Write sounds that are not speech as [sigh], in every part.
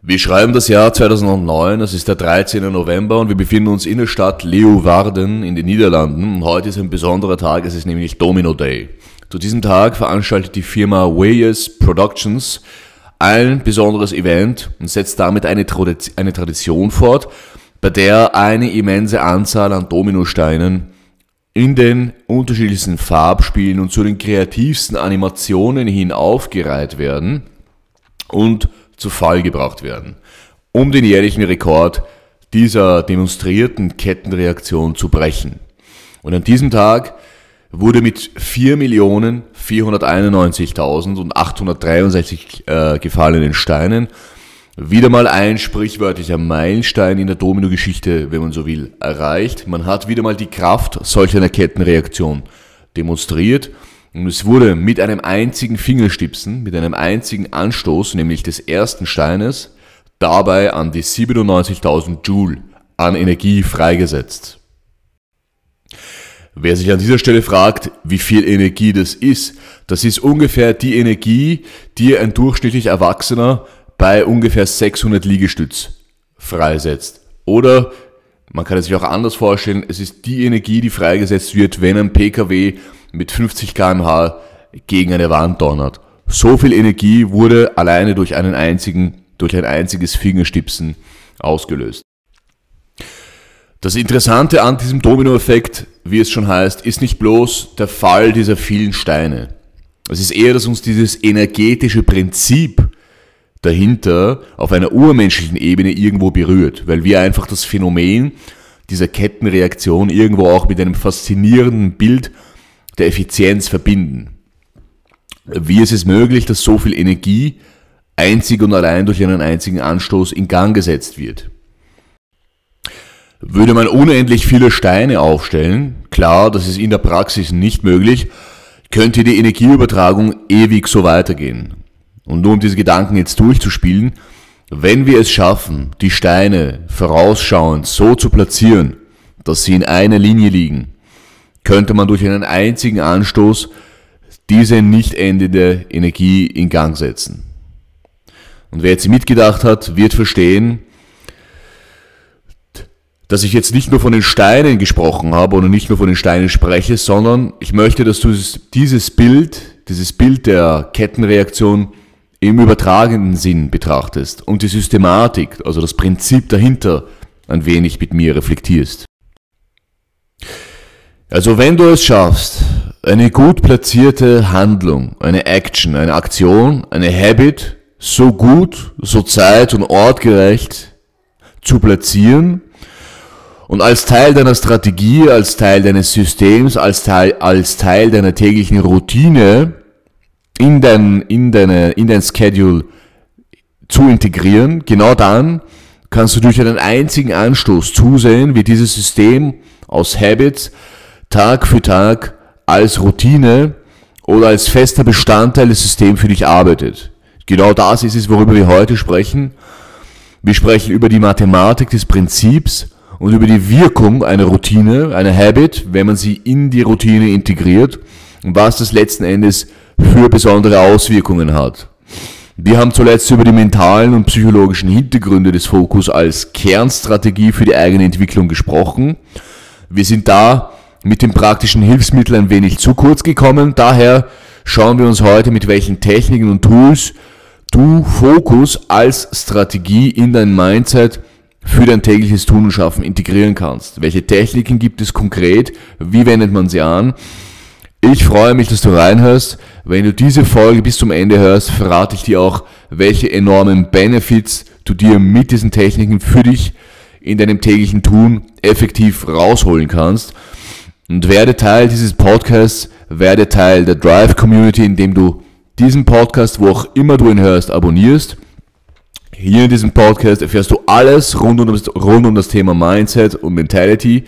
Wir schreiben das Jahr 2009, es ist der 13. November und wir befinden uns in der Stadt Leeuwarden in den Niederlanden. Und heute ist ein besonderer Tag, es ist nämlich Domino Day. Zu diesem Tag veranstaltet die Firma Wayes Productions ein besonderes Event und setzt damit eine, eine Tradition fort, bei der eine immense Anzahl an Dominosteinen in den unterschiedlichsten Farbspielen und zu den kreativsten Animationen hin aufgereiht werden und zu Fall gebracht werden, um den jährlichen Rekord dieser demonstrierten Kettenreaktion zu brechen. Und an diesem Tag wurde mit 4.491.863 äh, gefallenen Steinen wieder mal ein sprichwörtlicher Meilenstein in der Domino-Geschichte, wenn man so will, erreicht. Man hat wieder mal die Kraft solch einer Kettenreaktion demonstriert und es wurde mit einem einzigen Fingerstipsen, mit einem einzigen Anstoß, nämlich des ersten Steines, dabei an die 97.000 Joule an Energie freigesetzt. Wer sich an dieser Stelle fragt, wie viel Energie das ist, das ist ungefähr die Energie, die ein durchschnittlich Erwachsener bei ungefähr 600 Liegestütz freisetzt. Oder man kann es sich auch anders vorstellen, es ist die Energie, die freigesetzt wird, wenn ein PKW mit 50 km/h gegen eine Wand donnert. So viel Energie wurde alleine durch einen einzigen, durch ein einziges Fingerstipsen ausgelöst. Das Interessante an diesem Dominoeffekt, wie es schon heißt, ist nicht bloß der Fall dieser vielen Steine. Es ist eher, dass uns dieses energetische Prinzip dahinter auf einer urmenschlichen Ebene irgendwo berührt, weil wir einfach das Phänomen dieser Kettenreaktion irgendwo auch mit einem faszinierenden Bild der Effizienz verbinden. Wie ist es möglich, dass so viel Energie einzig und allein durch einen einzigen Anstoß in Gang gesetzt wird? Würde man unendlich viele Steine aufstellen, klar, das ist in der Praxis nicht möglich, könnte die Energieübertragung ewig so weitergehen. Und nur um diese Gedanken jetzt durchzuspielen, wenn wir es schaffen, die Steine vorausschauend so zu platzieren, dass sie in einer Linie liegen, könnte man durch einen einzigen Anstoß diese nicht endende Energie in Gang setzen. Und wer jetzt mitgedacht hat, wird verstehen, dass ich jetzt nicht nur von den Steinen gesprochen habe oder nicht nur von den Steinen spreche, sondern ich möchte, dass du dieses Bild, dieses Bild der Kettenreaktion im übertragenen Sinn betrachtest und die Systematik, also das Prinzip dahinter, ein wenig mit mir reflektierst. Also wenn du es schaffst, eine gut platzierte Handlung, eine Action, eine Aktion, eine Habit so gut, so zeit- und ortgerecht zu platzieren und als Teil deiner Strategie, als Teil deines Systems, als Teil, als Teil deiner täglichen Routine in dein, in deine, in dein Schedule zu integrieren, genau dann kannst du durch einen einzigen Anstoß zusehen, wie dieses System aus Habits Tag für Tag als Routine oder als fester Bestandteil des Systems für dich arbeitet. Genau das ist es, worüber wir heute sprechen. Wir sprechen über die Mathematik des Prinzips und über die Wirkung einer Routine, einer Habit, wenn man sie in die Routine integriert und was das letzten Endes für besondere Auswirkungen hat. Wir haben zuletzt über die mentalen und psychologischen Hintergründe des Fokus als Kernstrategie für die eigene Entwicklung gesprochen. Wir sind da mit den praktischen Hilfsmitteln ein wenig zu kurz gekommen. Daher schauen wir uns heute mit welchen Techniken und Tools du Fokus als Strategie in dein Mindset für dein tägliches Tun und Schaffen integrieren kannst. Welche Techniken gibt es konkret? Wie wendet man sie an? Ich freue mich, dass du reinhörst. Wenn du diese Folge bis zum Ende hörst, verrate ich dir auch, welche enormen Benefits du dir mit diesen Techniken für dich in deinem täglichen Tun effektiv rausholen kannst. Und werde Teil dieses Podcasts, werde Teil der Drive Community, indem du diesen Podcast, wo auch immer du ihn hörst, abonnierst. Hier in diesem Podcast erfährst du alles rund um das, rund um das Thema Mindset und Mentality.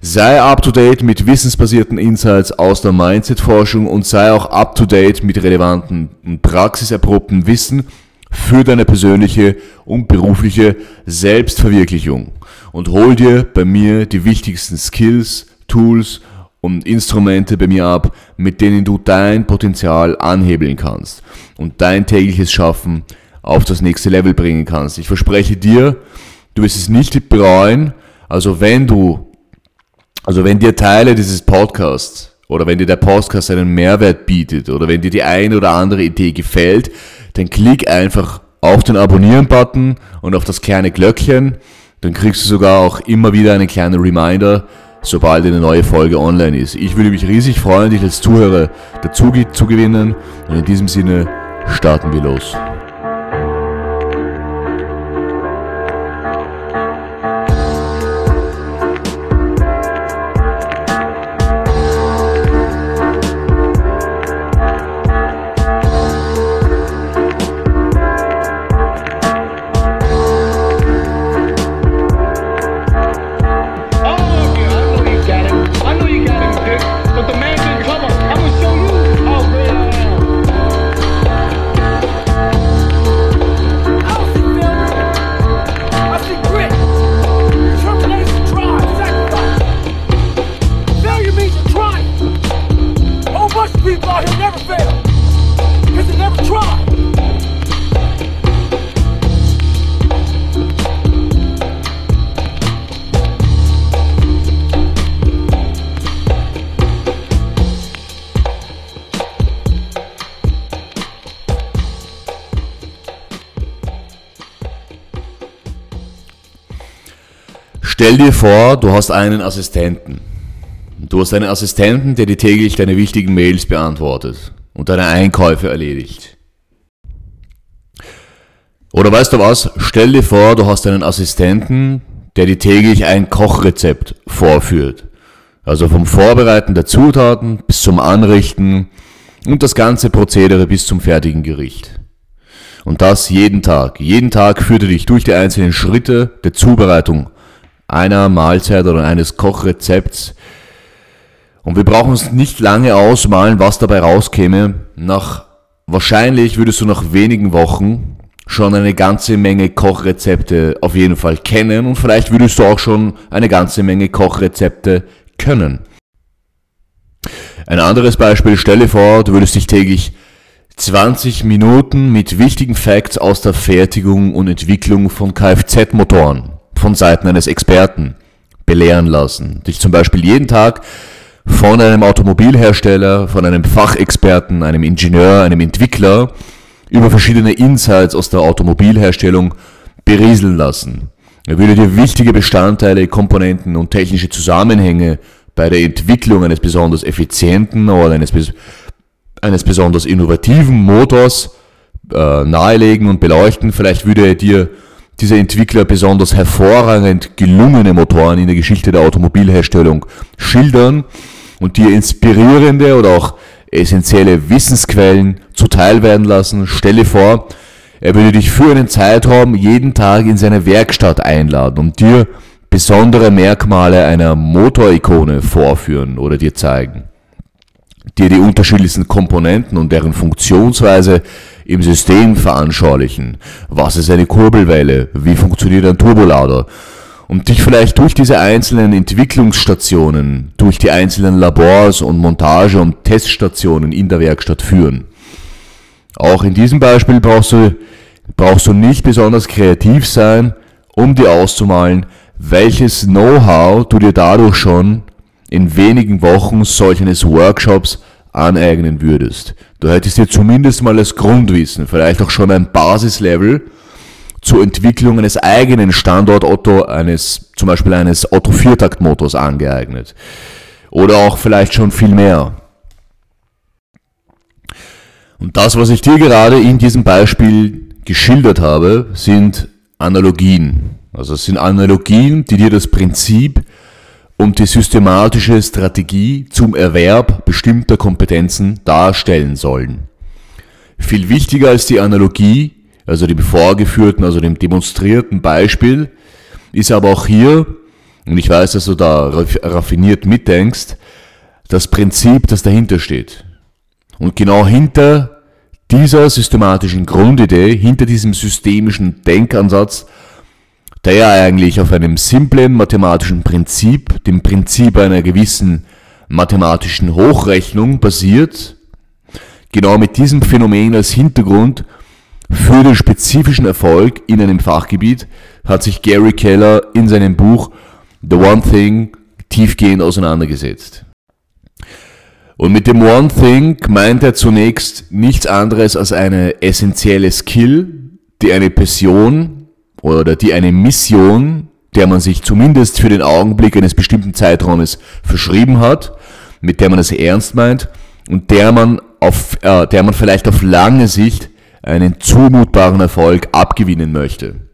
Sei up to date mit wissensbasierten Insights aus der Mindset-Forschung und sei auch up to date mit relevanten und praxiserprobten Wissen für deine persönliche und berufliche Selbstverwirklichung. Und hol dir bei mir die wichtigsten Skills, Tools und Instrumente bei mir ab, mit denen du dein Potenzial anhebeln kannst und dein tägliches Schaffen auf das nächste Level bringen kannst. Ich verspreche dir, du wirst es nicht bereuen. Also wenn du, also wenn dir Teile dieses Podcasts oder wenn dir der Podcast einen Mehrwert bietet oder wenn dir die eine oder andere Idee gefällt, dann klick einfach auf den Abonnieren-Button und auf das kleine Glöckchen. Dann kriegst du sogar auch immer wieder einen kleinen Reminder, sobald eine neue Folge online ist. Ich würde mich riesig freuen, dich als Zuhörer dazu zu gewinnen. Und in diesem Sinne starten wir los. Stell dir vor, du hast einen Assistenten. Du hast einen Assistenten, der dir täglich deine wichtigen Mails beantwortet und deine Einkäufe erledigt. Oder weißt du was? Stell dir vor, du hast einen Assistenten, der dir täglich ein Kochrezept vorführt. Also vom Vorbereiten der Zutaten bis zum Anrichten und das ganze Prozedere bis zum fertigen Gericht. Und das jeden Tag. Jeden Tag führt er dich durch die einzelnen Schritte der Zubereitung einer Mahlzeit oder eines Kochrezepts. Und wir brauchen uns nicht lange ausmalen, was dabei rauskäme. Nach, wahrscheinlich würdest du nach wenigen Wochen schon eine ganze Menge Kochrezepte auf jeden Fall kennen und vielleicht würdest du auch schon eine ganze Menge Kochrezepte können. Ein anderes Beispiel, stelle vor, du würdest dich täglich 20 Minuten mit wichtigen Facts aus der Fertigung und Entwicklung von Kfz-Motoren von Seiten eines Experten belehren lassen. Dich zum Beispiel jeden Tag von einem Automobilhersteller, von einem Fachexperten, einem Ingenieur, einem Entwickler über verschiedene Insights aus der Automobilherstellung berieseln lassen. Er würde dir wichtige Bestandteile, Komponenten und technische Zusammenhänge bei der Entwicklung eines besonders effizienten oder eines, eines besonders innovativen Motors äh, nahelegen und beleuchten. Vielleicht würde er dir dieser Entwickler besonders hervorragend gelungene Motoren in der Geschichte der Automobilherstellung schildern und dir inspirierende oder auch essentielle Wissensquellen zuteil werden lassen. Stelle vor, er würde dich für einen Zeitraum jeden Tag in seine Werkstatt einladen und dir besondere Merkmale einer Motorikone vorführen oder dir zeigen dir die unterschiedlichsten Komponenten und deren Funktionsweise im System veranschaulichen. Was ist eine Kurbelwelle? Wie funktioniert ein Turbolader? Und dich vielleicht durch diese einzelnen Entwicklungsstationen, durch die einzelnen Labors und Montage- und Teststationen in der Werkstatt führen. Auch in diesem Beispiel brauchst du, brauchst du nicht besonders kreativ sein, um dir auszumalen, welches Know-how du dir dadurch schon in wenigen Wochen solch eines Workshops aneignen würdest. Du hättest dir zumindest mal das Grundwissen, vielleicht auch schon ein Basislevel zur Entwicklung eines eigenen Standort Otto, eines, zum Beispiel eines Otto Viertaktmotors angeeignet. Oder auch vielleicht schon viel mehr. Und das, was ich dir gerade in diesem Beispiel geschildert habe, sind Analogien. Also es sind Analogien, die dir das Prinzip und die systematische Strategie zum Erwerb bestimmter Kompetenzen darstellen sollen. Viel wichtiger als die Analogie, also dem vorgeführten, also dem demonstrierten Beispiel, ist aber auch hier, und ich weiß, dass du da raffiniert mitdenkst, das Prinzip, das dahinter steht. Und genau hinter dieser systematischen Grundidee, hinter diesem systemischen Denkansatz der eigentlich auf einem simplen mathematischen Prinzip, dem Prinzip einer gewissen mathematischen Hochrechnung basiert. Genau mit diesem Phänomen als Hintergrund für den spezifischen Erfolg in einem Fachgebiet hat sich Gary Keller in seinem Buch The One Thing tiefgehend auseinandergesetzt. Und mit dem One Thing meint er zunächst nichts anderes als eine essentielle Skill, die eine Person oder die eine Mission, der man sich zumindest für den Augenblick eines bestimmten Zeitraumes verschrieben hat, mit der man es ernst meint und der man auf, äh, der man vielleicht auf lange Sicht einen zumutbaren Erfolg abgewinnen möchte.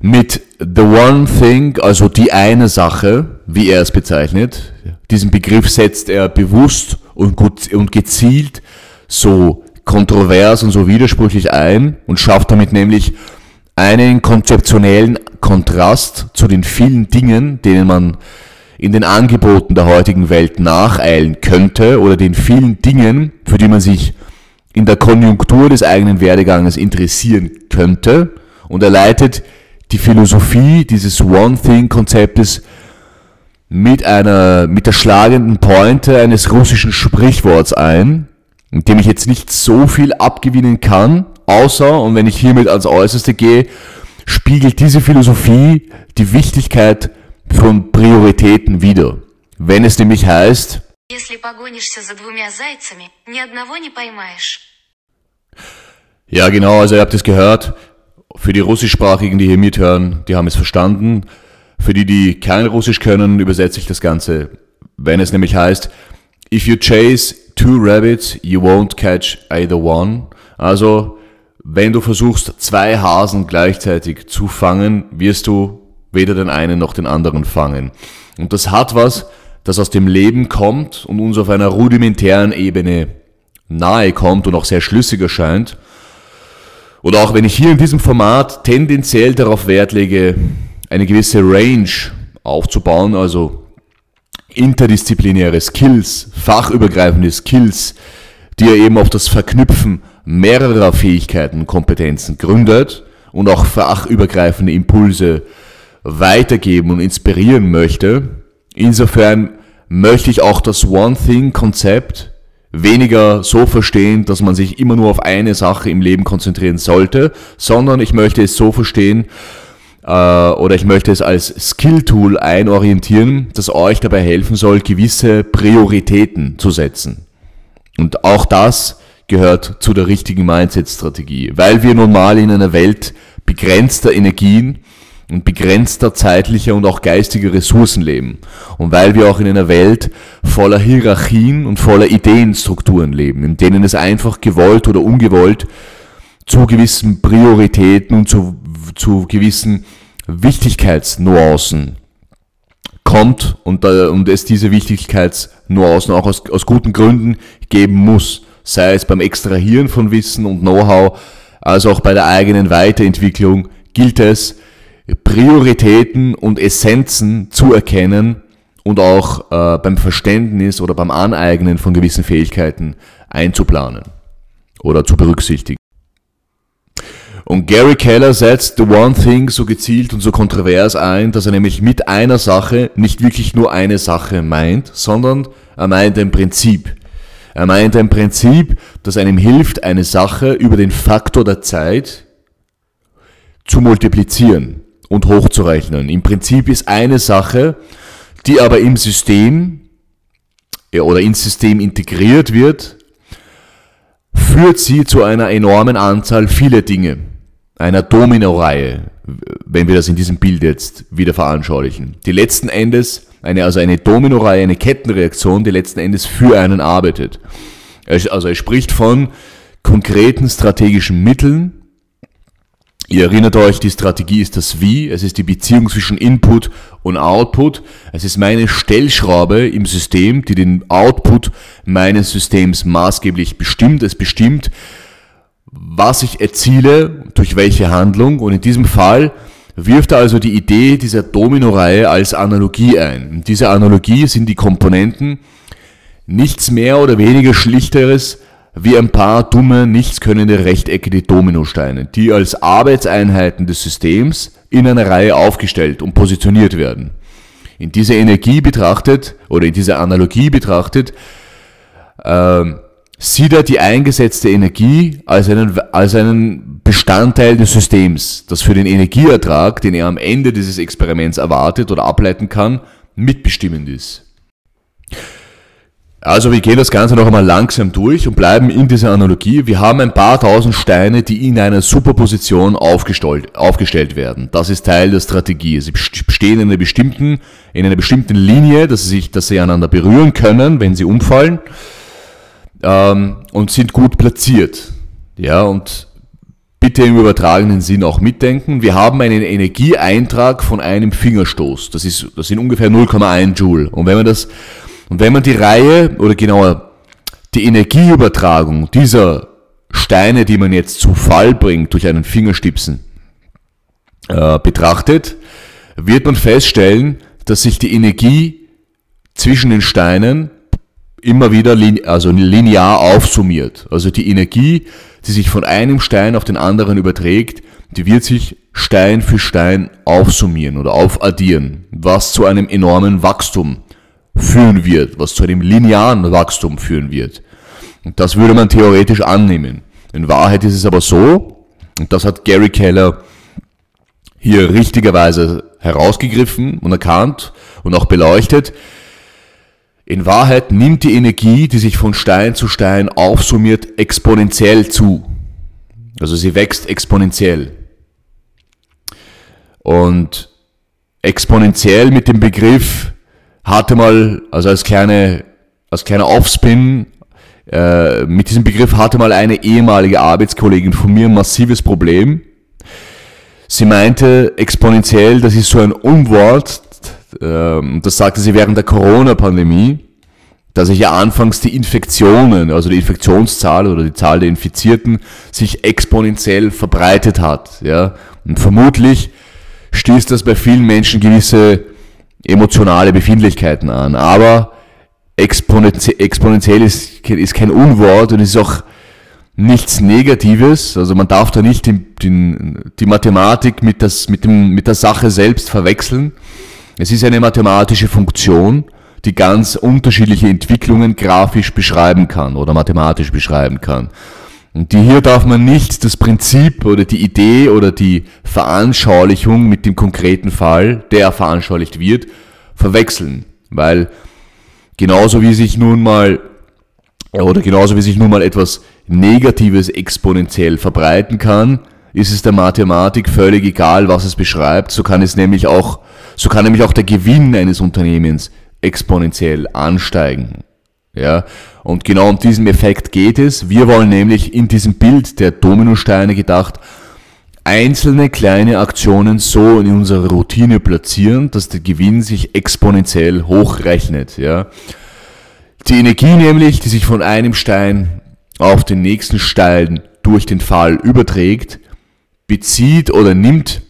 Mit The One Thing, also die eine Sache, wie er es bezeichnet, diesen Begriff setzt er bewusst und, gut, und gezielt so kontrovers und so widersprüchlich ein und schafft damit nämlich einen konzeptionellen Kontrast zu den vielen Dingen, denen man in den Angeboten der heutigen Welt nacheilen könnte oder den vielen Dingen, für die man sich in der Konjunktur des eigenen Werdeganges interessieren könnte. Und er leitet die Philosophie dieses One-Thing-Konzeptes mit einer, mit der schlagenden Pointe eines russischen Sprichworts ein, dem ich jetzt nicht so viel abgewinnen kann, außer, und wenn ich hiermit ans Äußerste gehe, spiegelt diese Philosophie die Wichtigkeit von Prioritäten wider. Wenn es nämlich heißt, ja, genau, also ihr habt es gehört. Für die Russischsprachigen, die hier mithören, die haben es verstanden. Für die, die kein Russisch können, übersetze ich das Ganze. Wenn es nämlich heißt, if you chase two rabbits, you won't catch either one. Also, wenn du versuchst, zwei Hasen gleichzeitig zu fangen, wirst du weder den einen noch den anderen fangen. Und das hat was, das aus dem Leben kommt und uns auf einer rudimentären Ebene nahe kommt und auch sehr schlüssig erscheint. Und auch wenn ich hier in diesem Format tendenziell darauf Wert lege, eine gewisse Range aufzubauen, also interdisziplinäre Skills, fachübergreifende Skills, die er eben auf das Verknüpfen mehrerer Fähigkeiten Kompetenzen gründet und auch fachübergreifende Impulse weitergeben und inspirieren möchte. Insofern möchte ich auch das One-Thing-Konzept weniger so verstehen, dass man sich immer nur auf eine Sache im Leben konzentrieren sollte, sondern ich möchte es so verstehen, oder ich möchte es als Skill-Tool einorientieren, das euch dabei helfen soll, gewisse Prioritäten zu setzen. Und auch das gehört zu der richtigen Mindset-Strategie, weil wir nun mal in einer Welt begrenzter Energien und begrenzter zeitlicher und auch geistiger Ressourcen leben. Und weil wir auch in einer Welt voller Hierarchien und voller Ideenstrukturen leben, in denen es einfach gewollt oder ungewollt zu gewissen Prioritäten und zu zu gewissen Wichtigkeitsnuancen kommt und, äh, und es diese Wichtigkeitsnuancen auch aus, aus guten Gründen geben muss, sei es beim Extrahieren von Wissen und Know-how, als auch bei der eigenen Weiterentwicklung gilt es, Prioritäten und Essenzen zu erkennen und auch äh, beim Verständnis oder beim Aneignen von gewissen Fähigkeiten einzuplanen oder zu berücksichtigen. Und Gary Keller setzt The One Thing so gezielt und so kontrovers ein, dass er nämlich mit einer Sache nicht wirklich nur eine Sache meint, sondern er meint ein Prinzip. Er meint ein Prinzip, das einem hilft, eine Sache über den Faktor der Zeit zu multiplizieren und hochzurechnen. Im Prinzip ist eine Sache, die aber im System oder ins System integriert wird, führt sie zu einer enormen Anzahl vieler Dinge einer Domino-Reihe, wenn wir das in diesem Bild jetzt wieder veranschaulichen. Die letzten Endes, eine, also eine Domino-Reihe, eine Kettenreaktion, die letzten Endes für einen arbeitet. Also er spricht von konkreten strategischen Mitteln. Ihr erinnert euch, die Strategie ist das Wie, es ist die Beziehung zwischen Input und Output. Es ist meine Stellschraube im System, die den Output meines Systems maßgeblich bestimmt. Es bestimmt, was ich erziele, durch welche Handlung. Und in diesem Fall wirft er also die Idee dieser Domino-Reihe als Analogie ein. In dieser Analogie sind die Komponenten nichts mehr oder weniger Schlichteres wie ein paar dumme, nichtskönnende rechteckige Dominosteine, die als Arbeitseinheiten des Systems in einer Reihe aufgestellt und positioniert werden. In dieser Energie betrachtet oder in dieser Analogie betrachtet, äh, sieht er die eingesetzte Energie als einen, als einen Bestandteil des Systems, das für den Energieertrag, den er am Ende dieses Experiments erwartet oder ableiten kann, mitbestimmend ist. Also wir gehen das Ganze noch einmal langsam durch und bleiben in dieser Analogie. Wir haben ein paar tausend Steine, die in einer Superposition aufgestellt, aufgestellt werden. Das ist Teil der Strategie. Sie stehen in einer bestimmten, in einer bestimmten Linie, dass sie sich, dass sie einander berühren können, wenn sie umfallen, ähm, und sind gut platziert. Ja, und bitte im übertragenen Sinn auch mitdenken. Wir haben einen Energieeintrag von einem Fingerstoß. Das ist, das sind ungefähr 0,1 Joule. Und wenn man das und wenn man die Reihe oder genauer die Energieübertragung dieser Steine, die man jetzt zu Fall bringt durch einen Fingerstipsen, äh, betrachtet, wird man feststellen, dass sich die Energie zwischen den Steinen immer wieder lin also linear aufsummiert. Also die Energie, die sich von einem Stein auf den anderen überträgt, die wird sich Stein für Stein aufsummieren oder aufaddieren, was zu einem enormen Wachstum führen wird, was zu einem linearen Wachstum führen wird. Und das würde man theoretisch annehmen. In Wahrheit ist es aber so, und das hat Gary Keller hier richtigerweise herausgegriffen und erkannt und auch beleuchtet, in Wahrheit nimmt die Energie, die sich von Stein zu Stein aufsummiert, exponentiell zu. Also sie wächst exponentiell. Und exponentiell mit dem Begriff hatte mal, also als kleine, als kleiner Offspin, äh, mit diesem Begriff hatte mal eine ehemalige Arbeitskollegin von mir ein massives Problem. Sie meinte exponentiell, das ist so ein Unwort, äh, das sagte sie während der Corona-Pandemie, dass sich ja anfangs die Infektionen, also die Infektionszahl oder die Zahl der Infizierten, sich exponentiell verbreitet hat. Ja? Und vermutlich stieß das bei vielen Menschen gewisse emotionale Befindlichkeiten an. Aber exponentiell ist, ist kein Unwort und ist auch nichts Negatives. Also man darf da nicht den, den, die Mathematik mit, das, mit, dem, mit der Sache selbst verwechseln. Es ist eine mathematische Funktion, die ganz unterschiedliche Entwicklungen grafisch beschreiben kann oder mathematisch beschreiben kann. Und die hier darf man nicht das Prinzip oder die Idee oder die Veranschaulichung mit dem konkreten Fall, der veranschaulicht wird, verwechseln. Weil genauso wie sich nun mal oder genauso wie sich nun mal etwas Negatives exponentiell verbreiten kann, ist es der Mathematik völlig egal, was es beschreibt. So kann es nämlich auch, so kann nämlich auch der Gewinn eines Unternehmens exponentiell ansteigen. Ja, und genau um diesen Effekt geht es. Wir wollen nämlich in diesem Bild der Dominosteine gedacht einzelne kleine Aktionen so in unserer Routine platzieren, dass der Gewinn sich exponentiell hochrechnet. Ja. Die Energie nämlich, die sich von einem Stein auf den nächsten Stein durch den Fall überträgt, bezieht oder nimmt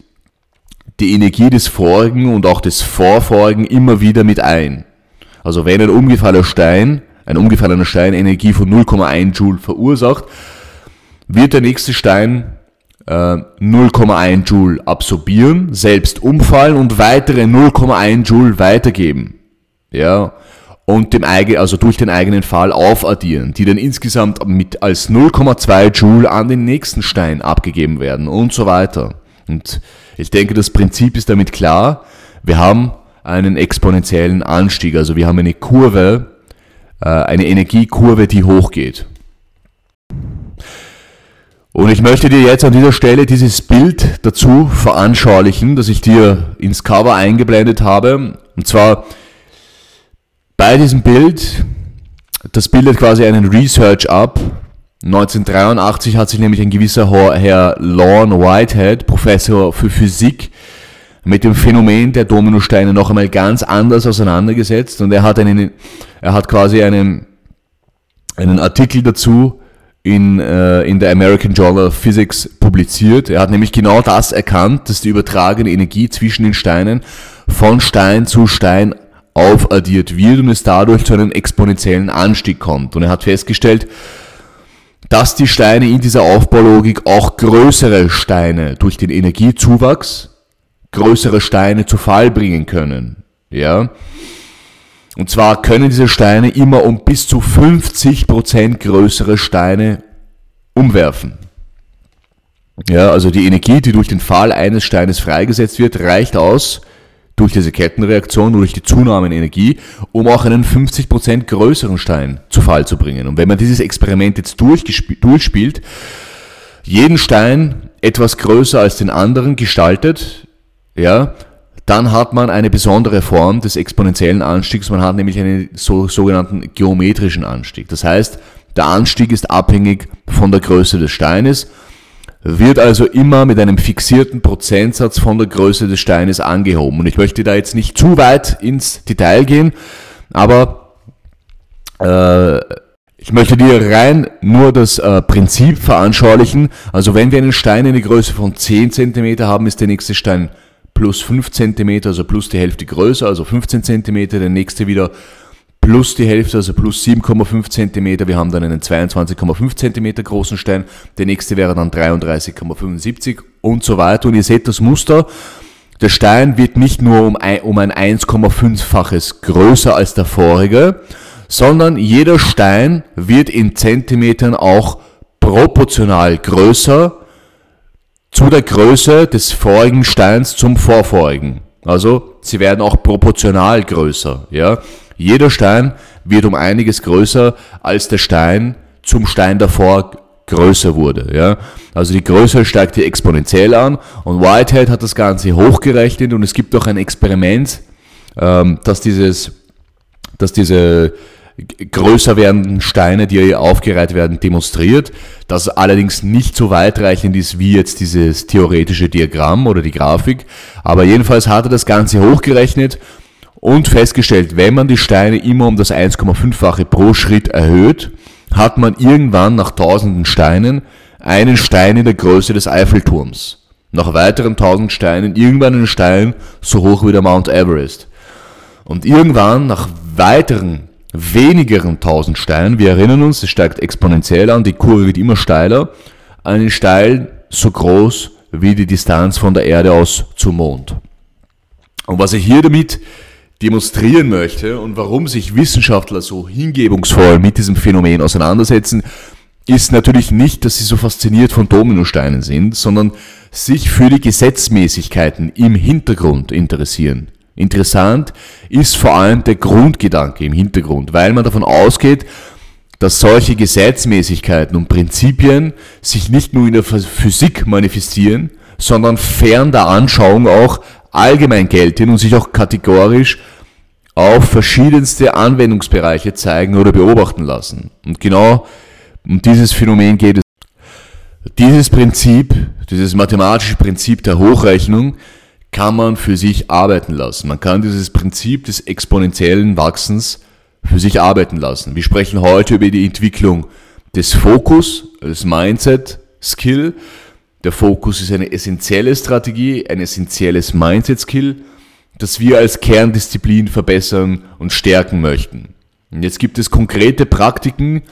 die Energie des vorigen und auch des vorvorigen immer wieder mit ein. Also wenn ein umgefallener Stein ein umgefallener Stein Energie von 0,1 Joule verursacht, wird der nächste Stein äh, 0,1 Joule absorbieren, selbst umfallen und weitere 0,1 Joule weitergeben. Ja, und dem eigenen, also durch den eigenen Fall aufaddieren, die dann insgesamt mit als 0,2 Joule an den nächsten Stein abgegeben werden und so weiter. Und ich denke, das Prinzip ist damit klar. Wir haben einen exponentiellen Anstieg, also wir haben eine Kurve, äh, eine Energiekurve, die hochgeht. Und ich möchte dir jetzt an dieser Stelle dieses Bild dazu veranschaulichen, das ich dir ins Cover eingeblendet habe. Und zwar bei diesem Bild, das bildet quasi einen Research ab. 1983 hat sich nämlich ein gewisser Herr Lorne Whitehead, Professor für Physik, mit dem Phänomen der Dominosteine noch einmal ganz anders auseinandergesetzt und er hat einen, er hat quasi einen, einen Artikel dazu in, äh, in der American Journal of Physics publiziert. Er hat nämlich genau das erkannt, dass die übertragene Energie zwischen den Steinen von Stein zu Stein aufaddiert wird und es dadurch zu einem exponentiellen Anstieg kommt. Und er hat festgestellt, dass die Steine in dieser Aufbaulogik auch größere Steine durch den Energiezuwachs größere Steine zu Fall bringen können. Ja. Und zwar können diese Steine immer um bis zu 50% größere Steine umwerfen. Ja, also die Energie, die durch den Fall eines Steines freigesetzt wird, reicht aus, durch diese Kettenreaktion, durch die Zunahme in Energie, um auch einen 50% größeren Stein zu Fall zu bringen. Und wenn man dieses Experiment jetzt durchspielt, jeden Stein etwas größer als den anderen gestaltet, ja, dann hat man eine besondere Form des exponentiellen Anstiegs. Man hat nämlich einen so, sogenannten geometrischen Anstieg. Das heißt, der Anstieg ist abhängig von der Größe des Steines wird also immer mit einem fixierten Prozentsatz von der Größe des Steines angehoben. Und ich möchte da jetzt nicht zu weit ins Detail gehen, aber äh, ich möchte dir rein nur das äh, Prinzip veranschaulichen. Also wenn wir einen Stein in der Größe von 10 cm haben, ist der nächste Stein plus 5 cm, also plus die Hälfte größer, also 15 cm, der nächste wieder plus die Hälfte, also plus 7,5 cm. Wir haben dann einen 22,5 cm großen Stein. Der nächste wäre dann 33,75 und so weiter. Und ihr seht das Muster. Der Stein wird nicht nur um ein, um ein 1,5-faches größer als der vorige, sondern jeder Stein wird in Zentimetern auch proportional größer zu der Größe des vorigen Steins zum vorvorigen. Also sie werden auch proportional größer. Ja? Jeder Stein wird um einiges größer, als der Stein zum Stein davor größer wurde. Ja? Also die Größe steigt hier exponentiell an und Whitehead hat das Ganze hochgerechnet und es gibt auch ein Experiment, ähm, dass, dieses, dass diese größer werdenden Steine, die hier aufgereiht werden, demonstriert, das allerdings nicht so weitreichend ist wie jetzt dieses theoretische Diagramm oder die Grafik. Aber jedenfalls hat er das Ganze hochgerechnet und festgestellt, wenn man die Steine immer um das 1,5-fache pro Schritt erhöht, hat man irgendwann nach tausenden Steinen einen Stein in der Größe des Eiffelturms. Nach weiteren tausend Steinen irgendwann einen Stein so hoch wie der Mount Everest. Und irgendwann nach weiteren wenigeren tausend Steinen, wir erinnern uns, es steigt exponentiell an, die Kurve wird immer steiler, einen Stein so groß wie die Distanz von der Erde aus zum Mond. Und was ich hier damit demonstrieren möchte und warum sich Wissenschaftler so hingebungsvoll mit diesem Phänomen auseinandersetzen, ist natürlich nicht, dass sie so fasziniert von Dominosteinen sind, sondern sich für die Gesetzmäßigkeiten im Hintergrund interessieren. Interessant ist vor allem der Grundgedanke im Hintergrund, weil man davon ausgeht, dass solche Gesetzmäßigkeiten und Prinzipien sich nicht nur in der Physik manifestieren, sondern fern der Anschauung auch allgemein gelten und sich auch kategorisch auf verschiedenste Anwendungsbereiche zeigen oder beobachten lassen. Und genau um dieses Phänomen geht es. Dieses Prinzip, dieses mathematische Prinzip der Hochrechnung kann man für sich arbeiten lassen. Man kann dieses Prinzip des exponentiellen Wachsens für sich arbeiten lassen. Wir sprechen heute über die Entwicklung des Fokus, des Mindset Skill. Der Fokus ist eine essentielle Strategie, ein essentielles Mindset Skill das wir als Kerndisziplin verbessern und stärken möchten. Und jetzt gibt es konkrete Praktiken,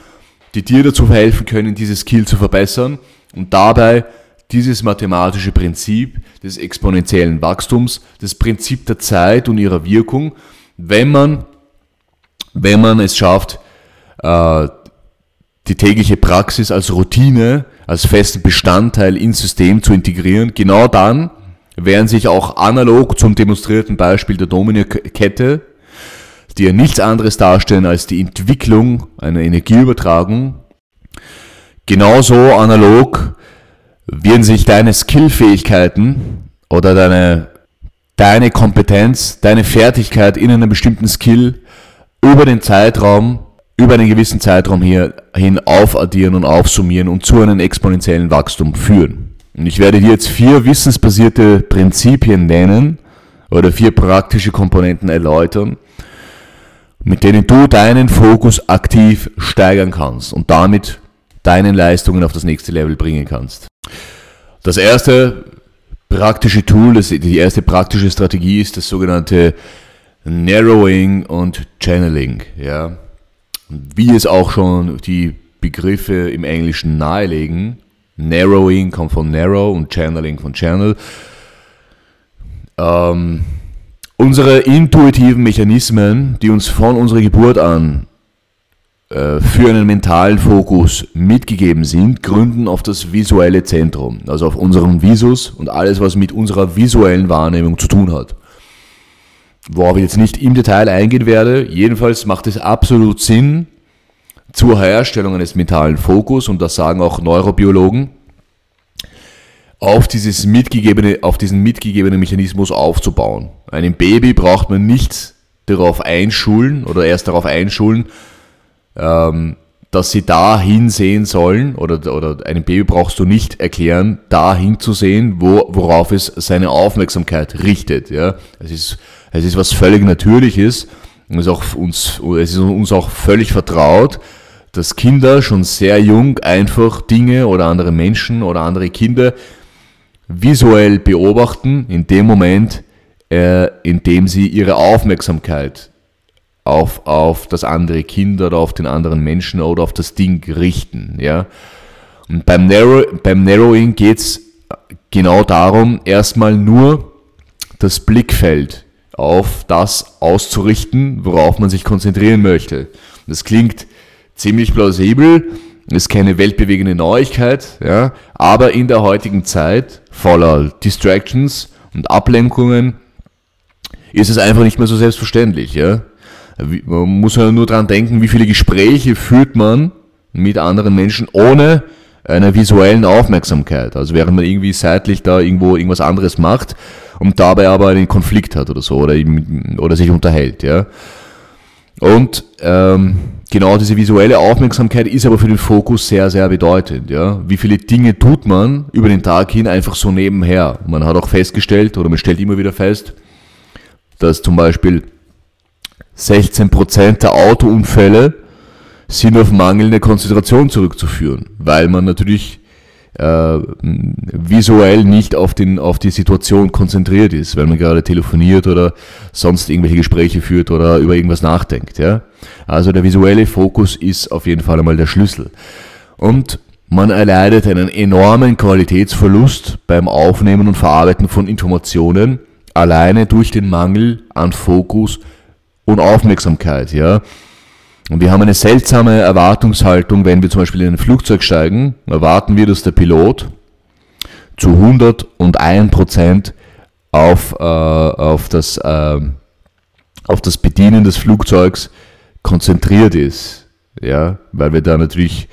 die dir dazu helfen können, dieses Skill zu verbessern und dabei dieses mathematische Prinzip des exponentiellen Wachstums, das Prinzip der Zeit und ihrer Wirkung, wenn man, wenn man es schafft, äh, die tägliche Praxis als Routine, als festen Bestandteil ins System zu integrieren, genau dann werden sich auch analog zum demonstrierten Beispiel der Domino-Kette, die ja nichts anderes darstellen als die Entwicklung einer Energieübertragung, genauso analog werden sich deine Skillfähigkeiten oder deine, deine Kompetenz, deine Fertigkeit in einem bestimmten Skill über den Zeitraum, über einen gewissen Zeitraum hier hin aufaddieren und aufsummieren und zu einem exponentiellen Wachstum führen. Und ich werde dir jetzt vier wissensbasierte Prinzipien nennen oder vier praktische Komponenten erläutern, mit denen du deinen Fokus aktiv steigern kannst und damit deine Leistungen auf das nächste Level bringen kannst. Das erste praktische Tool, die erste praktische Strategie ist das sogenannte Narrowing und Channeling. Ja. Wie es auch schon die Begriffe im Englischen nahelegen, Narrowing kommt von Narrow und Channeling von Channel. Ähm, Unsere intuitiven Mechanismen, die uns von unserer Geburt an äh, für einen mentalen Fokus mitgegeben sind, gründen auf das visuelle Zentrum, also auf unseren Visus und alles, was mit unserer visuellen Wahrnehmung zu tun hat. Worauf ich jetzt nicht im Detail eingehen werde, jedenfalls macht es absolut Sinn zur Herstellung eines mentalen Fokus, und das sagen auch Neurobiologen, auf, dieses mitgegebene, auf diesen mitgegebenen Mechanismus aufzubauen. Einem Baby braucht man nicht darauf einschulen oder erst darauf einschulen, ähm, dass sie da hinsehen sollen oder, oder einem Baby brauchst du nicht erklären, da hinzusehen, wo, worauf es seine Aufmerksamkeit richtet. Ja? Es, ist, es ist was völlig Natürliches und es ist, uns auch völlig vertraut, dass Kinder schon sehr jung einfach Dinge oder andere Menschen oder andere Kinder visuell beobachten in dem Moment, äh, in dem sie ihre Aufmerksamkeit auf, auf das andere Kind oder auf den anderen Menschen oder auf das Ding richten. Ja? Und beim, Narrow, beim Narrowing geht es genau darum, erstmal nur das Blickfeld auf das auszurichten, worauf man sich konzentrieren möchte. Das klingt ziemlich plausibel, ist keine weltbewegende Neuigkeit, ja, aber in der heutigen Zeit voller Distractions und Ablenkungen ist es einfach nicht mehr so selbstverständlich. Ja. Man muss ja nur daran denken, wie viele Gespräche führt man mit anderen Menschen ohne einer visuellen Aufmerksamkeit. Also während man irgendwie seitlich da irgendwo irgendwas anderes macht und dabei aber einen Konflikt hat oder so oder, oder sich unterhält. Ja. Und ähm, genau diese visuelle Aufmerksamkeit ist aber für den Fokus sehr, sehr bedeutend. Ja. Wie viele Dinge tut man über den Tag hin einfach so nebenher? Man hat auch festgestellt oder man stellt immer wieder fest, dass zum Beispiel 16% der Autounfälle sind auf mangelnde Konzentration zurückzuführen, weil man natürlich äh, visuell nicht auf, den, auf die Situation konzentriert ist, weil man gerade telefoniert oder sonst irgendwelche Gespräche führt oder über irgendwas nachdenkt. Ja? Also der visuelle Fokus ist auf jeden Fall einmal der Schlüssel. Und man erleidet einen enormen Qualitätsverlust beim Aufnehmen und Verarbeiten von Informationen, alleine durch den Mangel an Fokus und Aufmerksamkeit, ja. Und wir haben eine seltsame Erwartungshaltung, wenn wir zum Beispiel in ein Flugzeug steigen, erwarten wir, dass der Pilot zu 101 auf, äh, auf, das, äh, auf das Bedienen des Flugzeugs konzentriert ist, ja, weil wir da natürlich,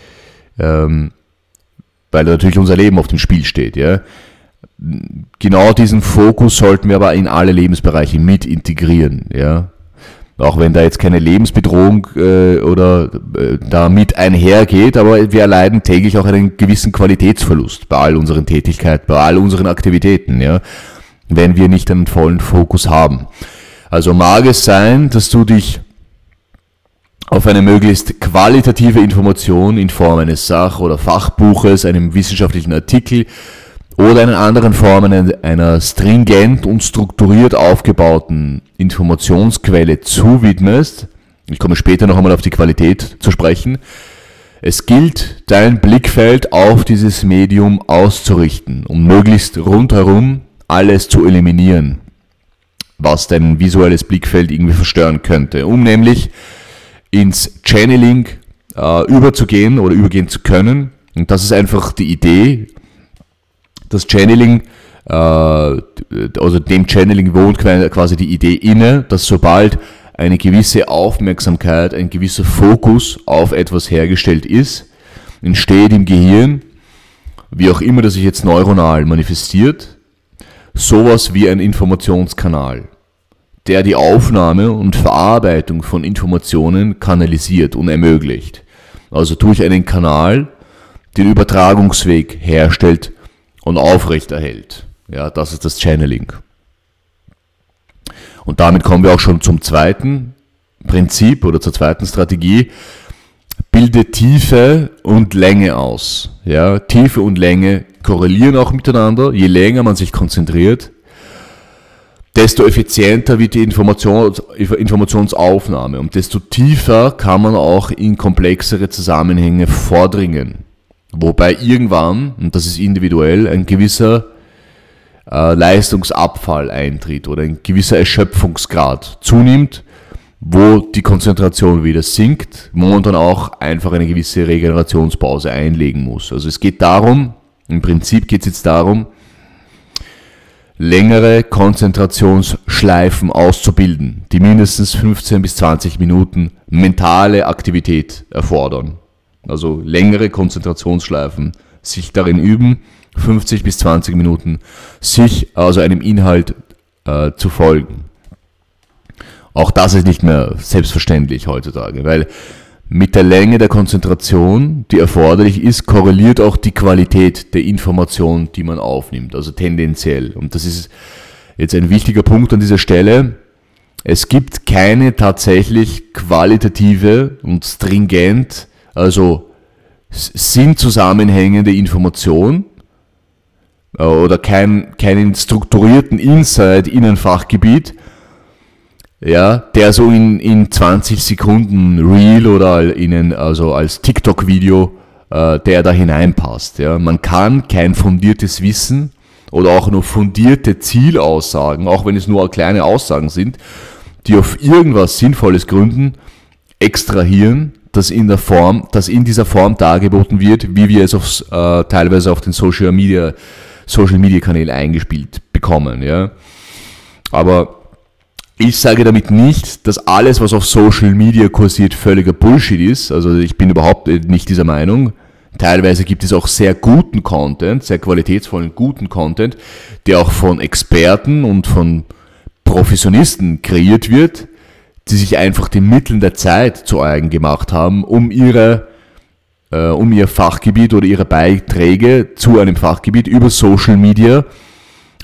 ähm, weil natürlich unser Leben auf dem Spiel steht, ja. Genau diesen Fokus sollten wir aber in alle Lebensbereiche mit integrieren, ja. Auch wenn da jetzt keine Lebensbedrohung äh, oder äh, damit einhergeht, aber wir erleiden täglich auch einen gewissen Qualitätsverlust bei all unseren Tätigkeiten, bei all unseren Aktivitäten, ja, wenn wir nicht einen vollen Fokus haben. Also mag es sein, dass du dich auf eine möglichst qualitative Information in Form eines Sach- oder Fachbuches, einem wissenschaftlichen Artikel oder in anderen Formen einer stringent und strukturiert aufgebauten Informationsquelle zuwidmest, ich komme später noch einmal auf die Qualität zu sprechen, es gilt, dein Blickfeld auf dieses Medium auszurichten, um möglichst rundherum alles zu eliminieren, was dein visuelles Blickfeld irgendwie verstören könnte, um nämlich ins Channeling äh, überzugehen oder übergehen zu können. Und das ist einfach die Idee, das Channeling, äh, also dem Channeling wohnt quasi die Idee inne, dass sobald eine gewisse Aufmerksamkeit, ein gewisser Fokus auf etwas hergestellt ist, entsteht im Gehirn, wie auch immer das sich jetzt neuronal manifestiert, sowas wie ein Informationskanal, der die Aufnahme und Verarbeitung von Informationen kanalisiert und ermöglicht. Also durch einen Kanal den Übertragungsweg herstellt und aufrechterhält. Ja, das ist das Channeling. Und damit kommen wir auch schon zum zweiten Prinzip oder zur zweiten Strategie. Bilde Tiefe und Länge aus. Ja, Tiefe und Länge korrelieren auch miteinander. Je länger man sich konzentriert, desto effizienter wird die Informations Informationsaufnahme und desto tiefer kann man auch in komplexere Zusammenhänge vordringen. Wobei irgendwann, und das ist individuell, ein gewisser, äh, Leistungsabfall eintritt oder ein gewisser Erschöpfungsgrad zunimmt, wo die Konzentration wieder sinkt, wo man dann auch einfach eine gewisse Regenerationspause einlegen muss. Also es geht darum, im Prinzip geht es jetzt darum, längere Konzentrationsschleifen auszubilden, die mindestens 15 bis 20 Minuten mentale Aktivität erfordern. Also längere Konzentrationsschleifen, sich darin üben, 50 bis 20 Minuten sich also einem Inhalt äh, zu folgen. Auch das ist nicht mehr selbstverständlich heutzutage, weil mit der Länge der Konzentration, die erforderlich ist, korreliert auch die Qualität der Information, die man aufnimmt, also tendenziell. Und das ist jetzt ein wichtiger Punkt an dieser Stelle. Es gibt keine tatsächlich qualitative und stringent, also sinnzusammenhängende Information äh, oder kein, keinen strukturierten Insight in ein Fachgebiet, ja, der so in, in 20 Sekunden Reel oder in ein, also als TikTok-Video, äh, der da hineinpasst. Ja. Man kann kein fundiertes Wissen oder auch nur fundierte Zielaussagen, auch wenn es nur kleine Aussagen sind, die auf irgendwas Sinnvolles gründen, extrahieren, das in der Form, das in dieser Form dargeboten wird, wie wir es aufs, äh, teilweise auf den Social Media, Social Media Kanälen eingespielt bekommen. Ja. Aber ich sage damit nicht, dass alles, was auf Social Media kursiert, völliger Bullshit ist. Also ich bin überhaupt nicht dieser Meinung. Teilweise gibt es auch sehr guten Content, sehr qualitätsvollen guten Content, der auch von Experten und von Professionisten kreiert wird, die sich einfach den Mitteln der Zeit zu eigen gemacht haben, um ihre äh, um ihr Fachgebiet oder ihre Beiträge zu einem Fachgebiet über Social Media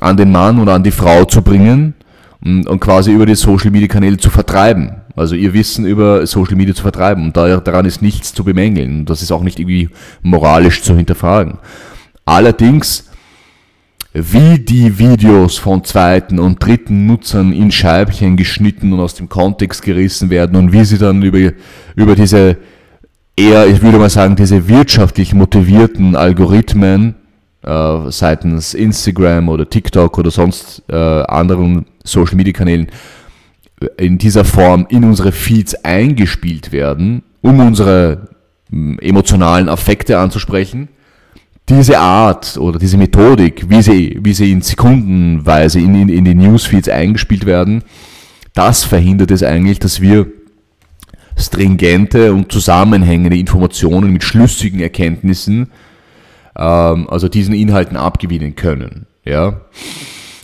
an den Mann oder an die Frau zu bringen und quasi über die Social Media Kanäle zu vertreiben. Also ihr Wissen über Social Media zu vertreiben. Und daran ist nichts zu bemängeln. Das ist auch nicht irgendwie moralisch zu hinterfragen. Allerdings, wie die Videos von zweiten und dritten Nutzern in Scheibchen geschnitten und aus dem Kontext gerissen werden und wie sie dann über, über diese eher, ich würde mal sagen, diese wirtschaftlich motivierten Algorithmen äh, seitens Instagram oder TikTok oder sonst äh, anderen Social Media Kanälen in dieser Form in unsere Feeds eingespielt werden, um unsere hm, emotionalen Affekte anzusprechen. Diese Art oder diese Methodik, wie sie, wie sie in Sekundenweise in, in, in die Newsfeeds eingespielt werden, das verhindert es eigentlich, dass wir stringente und zusammenhängende Informationen mit schlüssigen Erkenntnissen ähm, also diesen Inhalten abgewinnen können. Ja?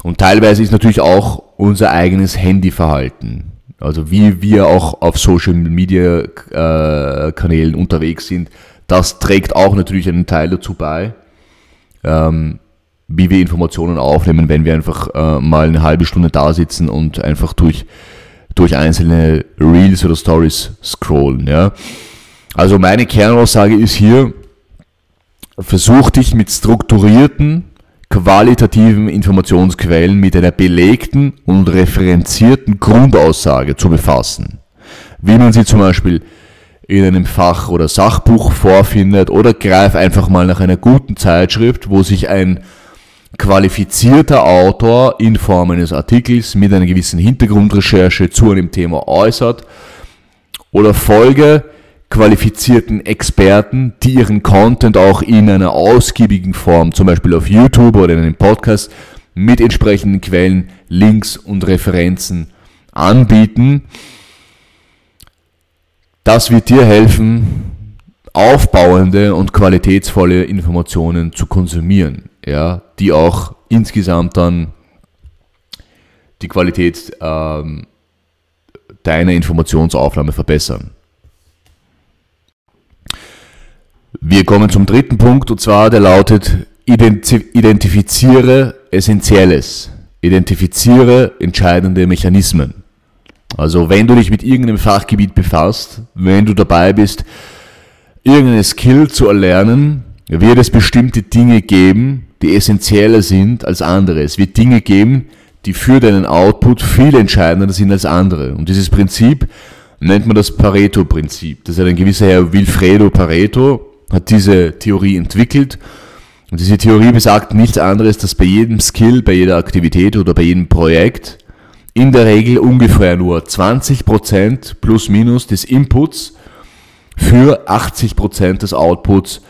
Und teilweise ist natürlich auch unser eigenes Handyverhalten, also wie wir auch auf Social Media äh, Kanälen unterwegs sind, das trägt auch natürlich einen Teil dazu bei, ähm, wie wir Informationen aufnehmen, wenn wir einfach äh, mal eine halbe Stunde da sitzen und einfach durch, durch einzelne Reels oder Stories scrollen. Ja? Also meine Kernaussage ist hier, versuch dich mit strukturierten, qualitativen Informationsquellen mit einer belegten und referenzierten Grundaussage zu befassen. Wie man sie zum Beispiel in einem Fach- oder Sachbuch vorfindet oder greif einfach mal nach einer guten Zeitschrift, wo sich ein qualifizierter Autor in Form eines Artikels mit einer gewissen Hintergrundrecherche zu einem Thema äußert oder folge qualifizierten Experten, die ihren Content auch in einer ausgiebigen Form, zum Beispiel auf YouTube oder in einem Podcast, mit entsprechenden Quellen, Links und Referenzen anbieten. Das wird dir helfen, aufbauende und qualitätsvolle Informationen zu konsumieren, ja, die auch insgesamt dann die Qualität ähm, deiner Informationsaufnahme verbessern. Wir kommen zum dritten Punkt und zwar der lautet identifiziere Essentielles. Identifiziere entscheidende Mechanismen. Also wenn du dich mit irgendeinem Fachgebiet befasst, wenn du dabei bist, irgendeine Skill zu erlernen, wird es bestimmte Dinge geben, die essentieller sind als andere. Es wird Dinge geben, die für deinen Output viel entscheidender sind als andere. Und dieses Prinzip nennt man das Pareto-Prinzip. Das ist ein gewisser Herr Wilfredo Pareto, hat diese Theorie entwickelt Und diese Theorie besagt nichts anderes, dass bei jedem Skill, bei jeder Aktivität oder bei jedem Projekt in der Regel ungefähr nur 20% plus minus des Inputs für 80% des Outputs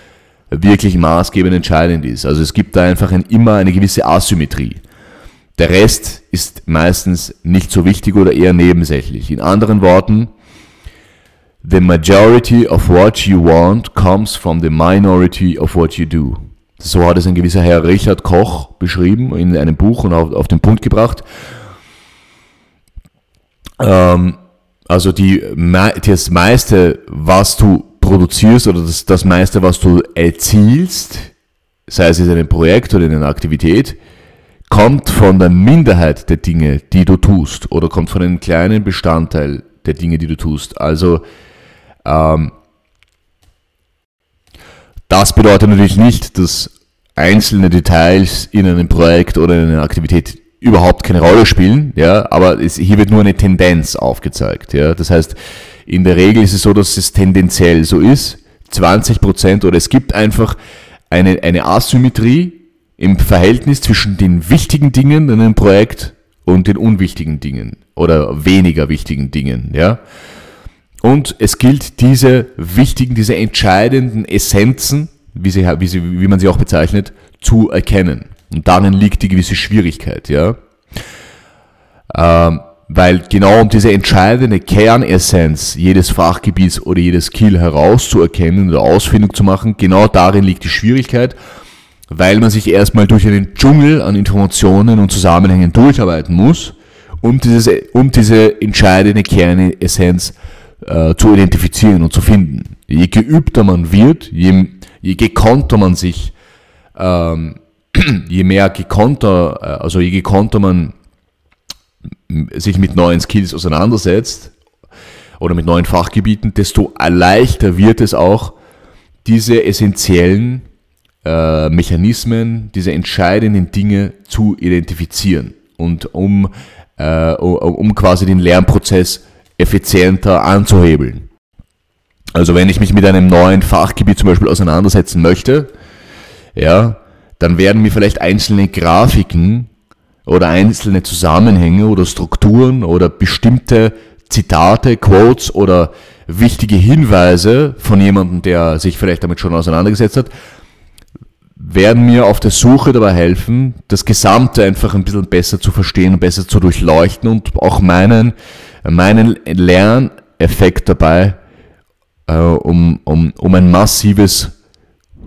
wirklich maßgebend entscheidend ist. Also es gibt da einfach ein, immer eine gewisse Asymmetrie. Der Rest ist meistens nicht so wichtig oder eher nebensächlich. In anderen Worten, the majority of what you want comes from the minority of what you do. So hat es ein gewisser Herr Richard Koch beschrieben in einem Buch und auf, auf den Punkt gebracht. Ähm, also die, das meiste, was du produzierst oder das, das meiste, was du erzielst, sei es in einem Projekt oder in einer Aktivität, kommt von der Minderheit der Dinge, die du tust, oder kommt von einem kleinen Bestandteil der Dinge, die du tust. Also ähm, das bedeutet natürlich nicht, dass einzelne Details in einem Projekt oder in einer Aktivität überhaupt keine Rolle spielen, ja, aber es, hier wird nur eine Tendenz aufgezeigt, ja. Das heißt, in der Regel ist es so, dass es tendenziell so ist, 20 Prozent oder es gibt einfach eine, eine Asymmetrie im Verhältnis zwischen den wichtigen Dingen in einem Projekt und den unwichtigen Dingen oder weniger wichtigen Dingen, ja. Und es gilt, diese wichtigen, diese entscheidenden Essenzen, wie, sie, wie, sie, wie man sie auch bezeichnet, zu erkennen. Und darin liegt die gewisse Schwierigkeit, ja. Ähm, weil genau um diese entscheidende Kernessenz jedes Fachgebiets oder jedes Skill herauszuerkennen oder Ausfindung zu machen, genau darin liegt die Schwierigkeit, weil man sich erstmal durch einen Dschungel an Informationen und Zusammenhängen durcharbeiten muss, um, dieses, um diese entscheidende Kernessenz äh, zu identifizieren und zu finden. Je geübter man wird, je, je gekonnter man sich ähm, [clears throat] je mehr gekonter, äh, also je gekonter man sich mit neuen Skills auseinandersetzt oder mit neuen Fachgebieten, desto leichter wird es auch, diese essentiellen äh, Mechanismen, diese entscheidenden Dinge zu identifizieren und um, äh, um quasi den Lernprozess effizienter anzuhebeln. Also wenn ich mich mit einem neuen Fachgebiet zum Beispiel auseinandersetzen möchte, ja, dann werden mir vielleicht einzelne Grafiken oder einzelne Zusammenhänge oder Strukturen oder bestimmte Zitate, Quotes oder wichtige Hinweise von jemandem, der sich vielleicht damit schon auseinandergesetzt hat, werden mir auf der Suche dabei helfen, das Gesamte einfach ein bisschen besser zu verstehen und besser zu durchleuchten und auch meinen, meinen Lerneffekt dabei äh, um, um, um ein massives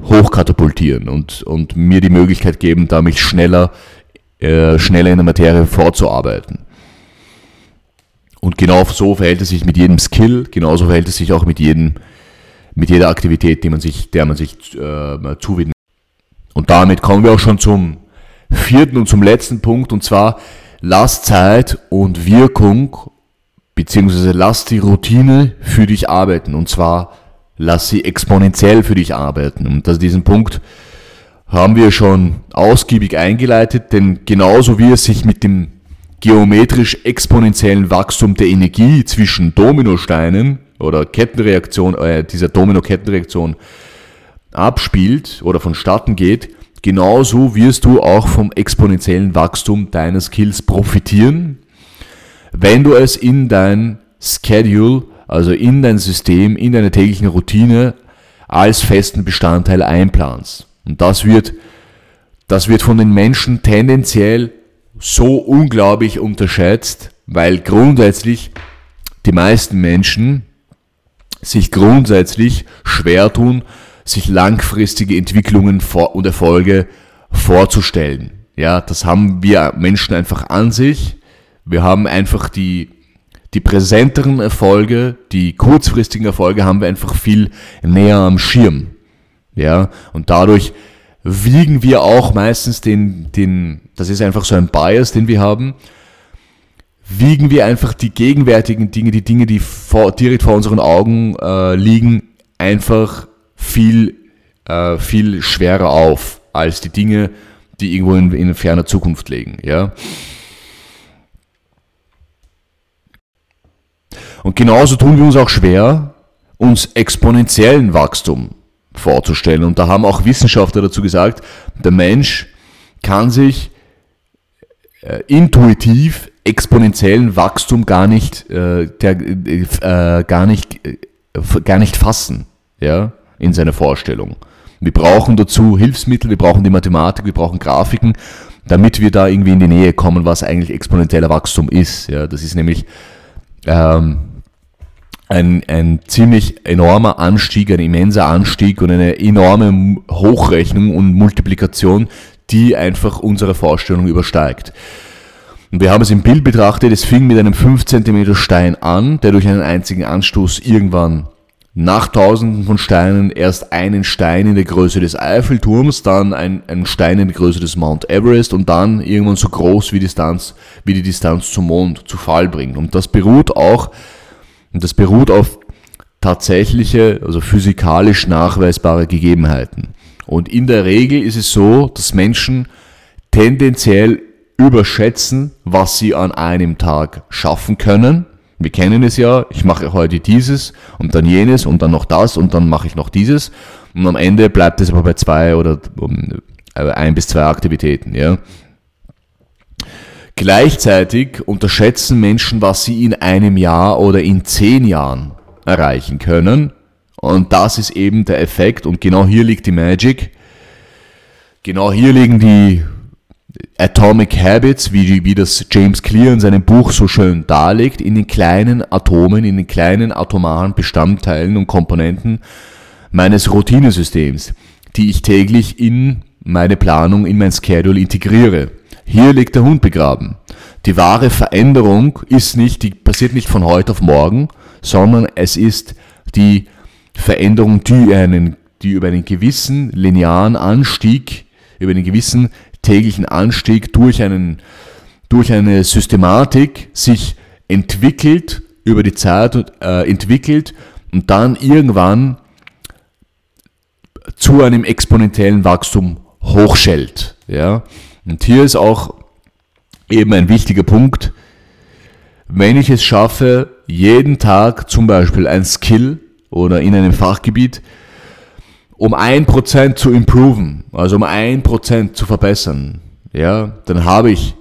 hochkatapultieren und, und mir die Möglichkeit geben, da mich schneller, äh, schneller in der Materie vorzuarbeiten. Und genau so verhält es sich mit jedem Skill, genauso verhält es sich auch mit, jedem, mit jeder Aktivität, die man sich, der man sich äh, zuwidmet. Und damit kommen wir auch schon zum vierten und zum letzten Punkt, und zwar lass Zeit und Wirkung, beziehungsweise lass die Routine für dich arbeiten, und zwar lass sie exponentiell für dich arbeiten. Und das, diesen Punkt haben wir schon ausgiebig eingeleitet, denn genauso wie es sich mit dem geometrisch exponentiellen Wachstum der Energie zwischen Dominosteinen oder Kettenreaktion, äh, dieser Domino-Kettenreaktion abspielt oder vonstatten geht, genauso wirst du auch vom exponentiellen Wachstum deiner Skills profitieren, wenn du es in dein Schedule also in dein System, in deine täglichen Routine als festen Bestandteil einplanst. Und das wird, das wird von den Menschen tendenziell so unglaublich unterschätzt, weil grundsätzlich die meisten Menschen sich grundsätzlich schwer tun, sich langfristige Entwicklungen und Erfolge vorzustellen. Ja, das haben wir Menschen einfach an sich. Wir haben einfach die die präsenteren Erfolge, die kurzfristigen Erfolge haben wir einfach viel näher am Schirm. Ja, und dadurch wiegen wir auch meistens den, den, das ist einfach so ein Bias, den wir haben, wiegen wir einfach die gegenwärtigen Dinge, die Dinge, die vor, direkt vor unseren Augen äh, liegen, einfach viel, äh, viel schwerer auf als die Dinge, die irgendwo in, in ferner Zukunft liegen. Ja. Und genauso tun wir uns auch schwer, uns exponentiellen Wachstum vorzustellen. Und da haben auch Wissenschaftler dazu gesagt, der Mensch kann sich äh, intuitiv exponentiellen Wachstum gar nicht, äh, der, äh, gar nicht, äh, gar nicht fassen, ja, in seiner Vorstellung. Wir brauchen dazu Hilfsmittel, wir brauchen die Mathematik, wir brauchen Grafiken, damit wir da irgendwie in die Nähe kommen, was eigentlich exponentieller Wachstum ist. Ja, das ist nämlich ähm, ein, ein ziemlich enormer Anstieg, ein immenser Anstieg und eine enorme Hochrechnung und Multiplikation, die einfach unsere Vorstellung übersteigt. Und wir haben es im Bild betrachtet, es fing mit einem 5 cm Stein an, der durch einen einzigen Anstoß irgendwann nach tausenden von Steinen erst einen Stein in der Größe des Eiffelturms, dann ein, ein Stein in der Größe des Mount Everest und dann irgendwann so groß wie, Distanz, wie die Distanz zum Mond zu Fall bringt. Und das beruht auch, und das beruht auf tatsächliche, also physikalisch nachweisbare Gegebenheiten. Und in der Regel ist es so, dass Menschen tendenziell überschätzen, was sie an einem Tag schaffen können. Wir kennen es ja, ich mache heute dieses und dann jenes und dann noch das und dann mache ich noch dieses. Und am Ende bleibt es aber bei zwei oder äh, ein bis zwei Aktivitäten. Ja. Gleichzeitig unterschätzen Menschen, was sie in einem Jahr oder in zehn Jahren erreichen können. Und das ist eben der Effekt und genau hier liegt die Magic. Genau hier liegen die Atomic Habits, wie, wie das James Clear in seinem Buch so schön darlegt, in den kleinen Atomen, in den kleinen atomaren Bestandteilen und Komponenten meines Routinesystems, die ich täglich in meine Planung, in mein Schedule integriere. Hier liegt der Hund begraben. Die wahre Veränderung ist nicht, die passiert nicht von heute auf morgen, sondern es ist die Veränderung, die, einen, die über einen gewissen linearen Anstieg, über einen gewissen täglichen Anstieg durch, einen, durch eine Systematik sich entwickelt, über die Zeit äh, entwickelt und dann irgendwann zu einem exponentiellen Wachstum hochschellt. Ja? Und hier ist auch eben ein wichtiger Punkt, wenn ich es schaffe, jeden Tag zum Beispiel ein Skill oder in einem Fachgebiet um ein Prozent zu improven, also um ein Prozent zu verbessern, ja, dann habe ich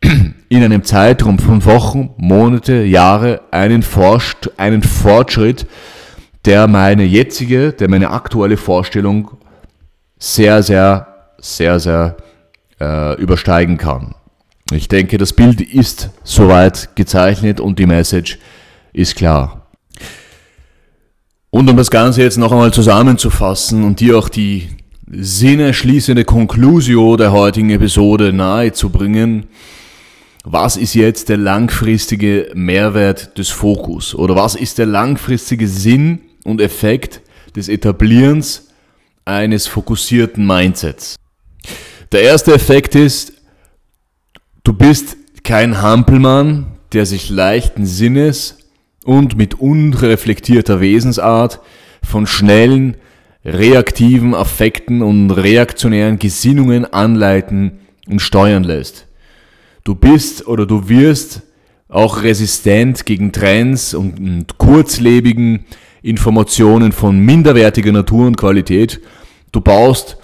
[clears throat] in einem Zeitraum von Wochen, Monate, Jahre einen, Forst, einen Fortschritt, der meine jetzige, der meine aktuelle Vorstellung sehr, sehr, sehr, sehr äh, übersteigen kann. Ich denke, das Bild ist soweit gezeichnet und die Message ist klar. Und um das Ganze jetzt noch einmal zusammenzufassen und dir auch die sinnerschließende Conclusio der heutigen Episode nahezubringen, was ist jetzt der langfristige Mehrwert des Fokus? Oder was ist der langfristige Sinn und Effekt des Etablierens eines fokussierten Mindsets? Der erste Effekt ist, du bist kein Hampelmann, der sich leichten Sinnes und mit unreflektierter Wesensart von schnellen, reaktiven Affekten und reaktionären Gesinnungen anleiten und steuern lässt. Du bist oder du wirst auch resistent gegen Trends und, kurzlebigen Informationen von minderwertiger Natur und Qualität. Du baust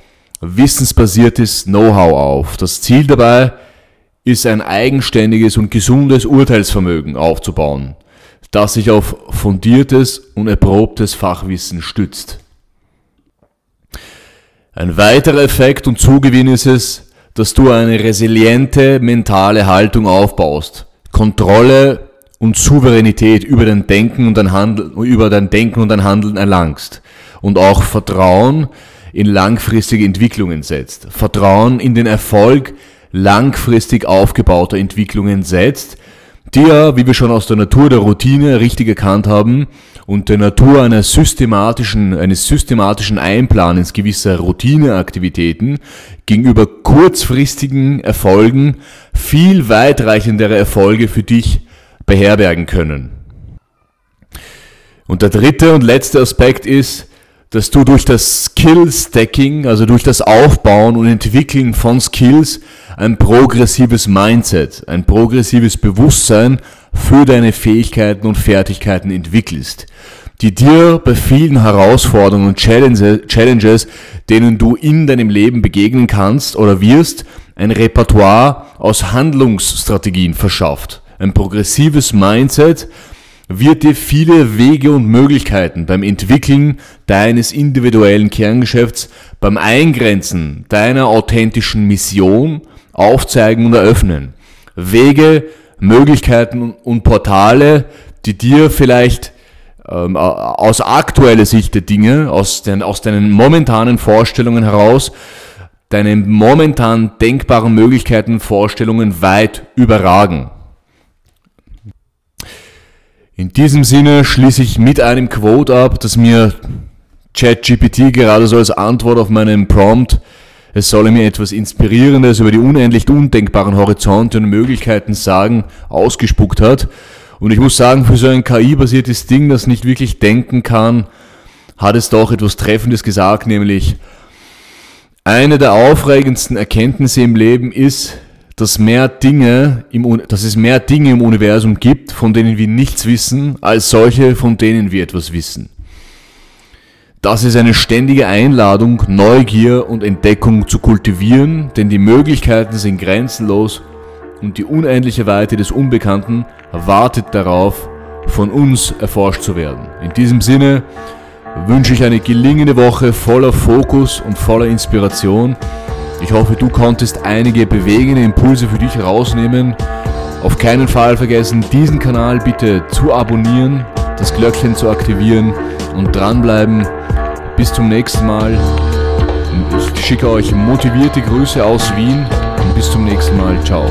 wissensbasiertes Know-how auf. Das Ziel dabei ist ein eigenständiges und gesundes Urteilsvermögen aufzubauen das sich auf fundiertes und erprobtes Fachwissen stützt. Ein weiterer Effekt und Zugewinn ist es, dass du eine resiliente mentale Haltung aufbaust, Kontrolle und Souveränität über dein Denken und dein Handeln, über dein Denken und dein Handeln erlangst und auch Vertrauen in langfristige Entwicklungen setzt, Vertrauen in den Erfolg langfristig aufgebauter Entwicklungen setzt, die ja, wie wir schon aus der Natur der Routine richtig erkannt haben, und der Natur einer systematischen, eines systematischen Einplanens gewisser Routineaktivitäten gegenüber kurzfristigen Erfolgen viel weitreichendere Erfolge für dich beherbergen können. Und der dritte und letzte Aspekt ist, dass du durch das Skill Stacking, also durch das Aufbauen und Entwickeln von Skills, ein progressives Mindset, ein progressives Bewusstsein für deine Fähigkeiten und Fertigkeiten entwickelst. die dir bei vielen Herausforderungen und Challenges, denen du in deinem Leben begegnen kannst oder wirst, ein Repertoire aus Handlungsstrategien verschafft. Ein progressives Mindset wird dir viele Wege und Möglichkeiten beim Entwickeln deines individuellen Kerngeschäfts, beim Eingrenzen deiner authentischen Mission aufzeigen und eröffnen. Wege, Möglichkeiten und Portale, die dir vielleicht ähm, aus aktueller Sicht der Dinge, aus, den, aus deinen momentanen Vorstellungen heraus, deine momentan denkbaren Möglichkeiten, Vorstellungen weit überragen. In diesem Sinne schließe ich mit einem Quote ab, das mir ChatGPT gerade so als Antwort auf meinen Prompt, es solle mir etwas Inspirierendes über die unendlich undenkbaren Horizonte und Möglichkeiten sagen, ausgespuckt hat. Und ich muss sagen, für so ein KI-basiertes Ding, das nicht wirklich denken kann, hat es doch etwas Treffendes gesagt, nämlich eine der aufregendsten Erkenntnisse im Leben ist, dass, mehr Dinge im, dass es mehr Dinge im Universum gibt, von denen wir nichts wissen, als solche, von denen wir etwas wissen. Das ist eine ständige Einladung, Neugier und Entdeckung zu kultivieren, denn die Möglichkeiten sind grenzenlos und die unendliche Weite des Unbekannten wartet darauf, von uns erforscht zu werden. In diesem Sinne wünsche ich eine gelingende Woche voller Fokus und voller Inspiration. Ich hoffe, du konntest einige bewegende Impulse für dich rausnehmen. Auf keinen Fall vergessen, diesen Kanal bitte zu abonnieren, das Glöckchen zu aktivieren und dranbleiben. Bis zum nächsten Mal. Ich schicke euch motivierte Grüße aus Wien und bis zum nächsten Mal. Ciao.